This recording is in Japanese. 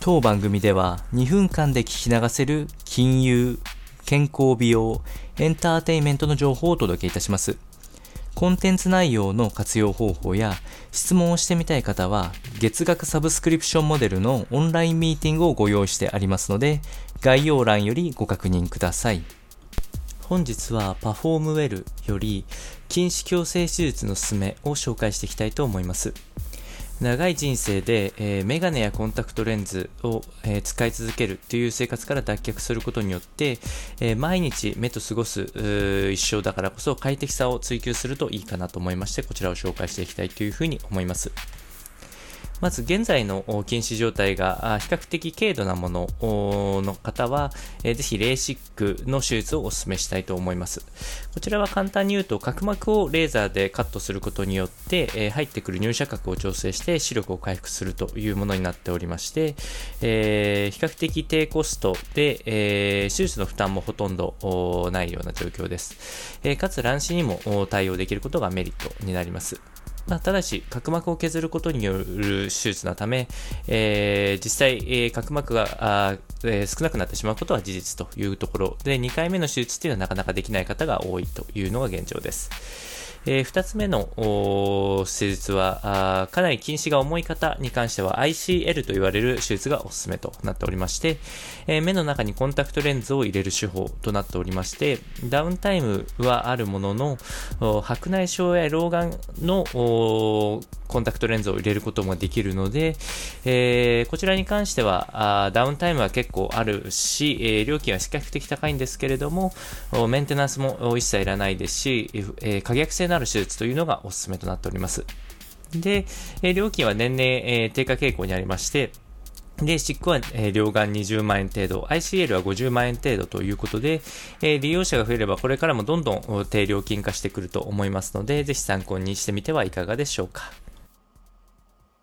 当番組では2分間で聞き流せる金融、健康美容、エンターテインメントの情報をお届けいたします。コンテンツ内容の活用方法や質問をしてみたい方は月額サブスクリプションモデルのオンラインミーティングをご用意してありますので概要欄よりご確認ください。本日はパフォームウェルより筋子矯正手術のすすめを紹介していきたいと思います。長い人生で、えー、メガネやコンタクトレンズを、えー、使い続けるという生活から脱却することによって、えー、毎日目と過ごす一生だからこそ快適さを追求するといいかなと思いまして、こちらを紹介していきたいというふうに思います。まず現在の禁止状態が比較的軽度なものの方は、ぜひレーシックの手術をお勧めしたいと思います。こちらは簡単に言うと角膜をレーザーでカットすることによって入ってくる入射角を調整して視力を回復するというものになっておりまして、え、比較的低コストで、え、手術の負担もほとんどないような状況です。え、かつ乱視にも対応できることがメリットになります。まあ、ただし、角膜を削ることによる手術のため、えー、実際、えー、角膜があ、えー、少なくなってしまうことは事実というところで、2回目の手術というのはなかなかできない方が多いというのが現状です。えー、2つ目の施術はあかなり近視が重い方に関しては ICL と言われる手術がおすすめとなっておりまして、えー、目の中にコンタクトレンズを入れる手法となっておりまして、ダウンタイムはあるものの、白内障や老眼のコンタクトレンズを入れることもできるので、えー、こちらに関してはあダウンタイムは結構あるし、えー、料金は比較的高いんですけれども、メンテナンスも一切いらないですし、えー、可逆性のある手術というのがお勧めとなっております。で、え料金は年々、え低下傾向にありまして、で、シックは、えー、両眼20万円程度、ICL は50万円程度ということで、えー、利用者が増えればこれからもどんどん低料金化してくると思いますので、ぜひ参考にしてみてはいかがでしょうか。